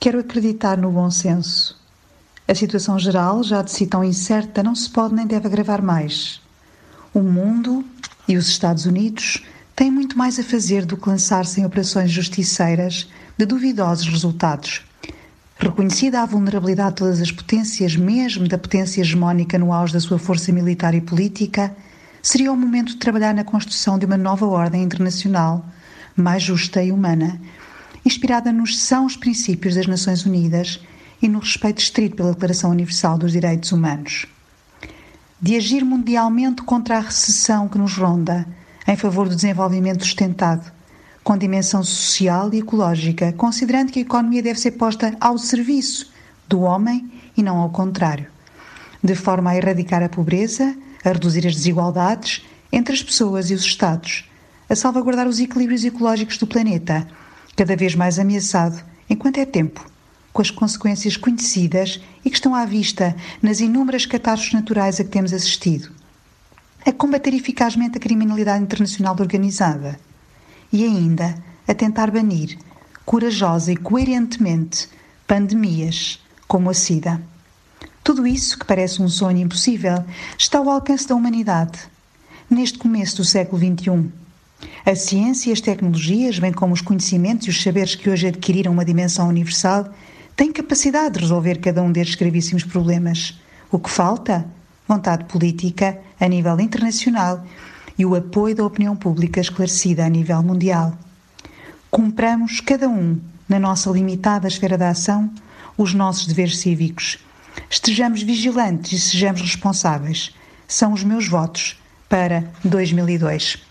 Quero acreditar no bom senso. A situação geral, já de si tão incerta, não se pode nem deve agravar mais. O mundo e os Estados Unidos têm muito mais a fazer do que lançar-se em operações justiceiras de duvidosos resultados. Reconhecida a vulnerabilidade de todas as potências, mesmo da potência hegemónica no auge da sua força militar e política, seria o momento de trabalhar na construção de uma nova ordem internacional, mais justa e humana, inspirada nos sãos princípios das Nações Unidas e no respeito estrito pela Declaração Universal dos Direitos Humanos. De agir mundialmente contra a recessão que nos ronda, em favor do desenvolvimento sustentado, com dimensão social e ecológica, considerando que a economia deve ser posta ao serviço do homem e não ao contrário, de forma a erradicar a pobreza, a reduzir as desigualdades entre as pessoas e os Estados, a salvaguardar os equilíbrios ecológicos do planeta, cada vez mais ameaçado, enquanto é tempo, com as consequências conhecidas e que estão à vista nas inúmeras catástrofes naturais a que temos assistido, a combater eficazmente a criminalidade internacional organizada e ainda a tentar banir, corajosa e coerentemente, pandemias como a SIDA. Tudo isso, que parece um sonho impossível, está ao alcance da humanidade, neste começo do século XXI. A ciência e as tecnologias, bem como os conhecimentos e os saberes que hoje adquiriram uma dimensão universal, têm capacidade de resolver cada um destes gravíssimos problemas. O que falta? Vontade política a nível internacional e o apoio da opinião pública esclarecida a nível mundial. Cumpramos cada um, na nossa limitada esfera de ação, os nossos deveres cívicos. Estejamos vigilantes e sejamos responsáveis. São os meus votos para 2002.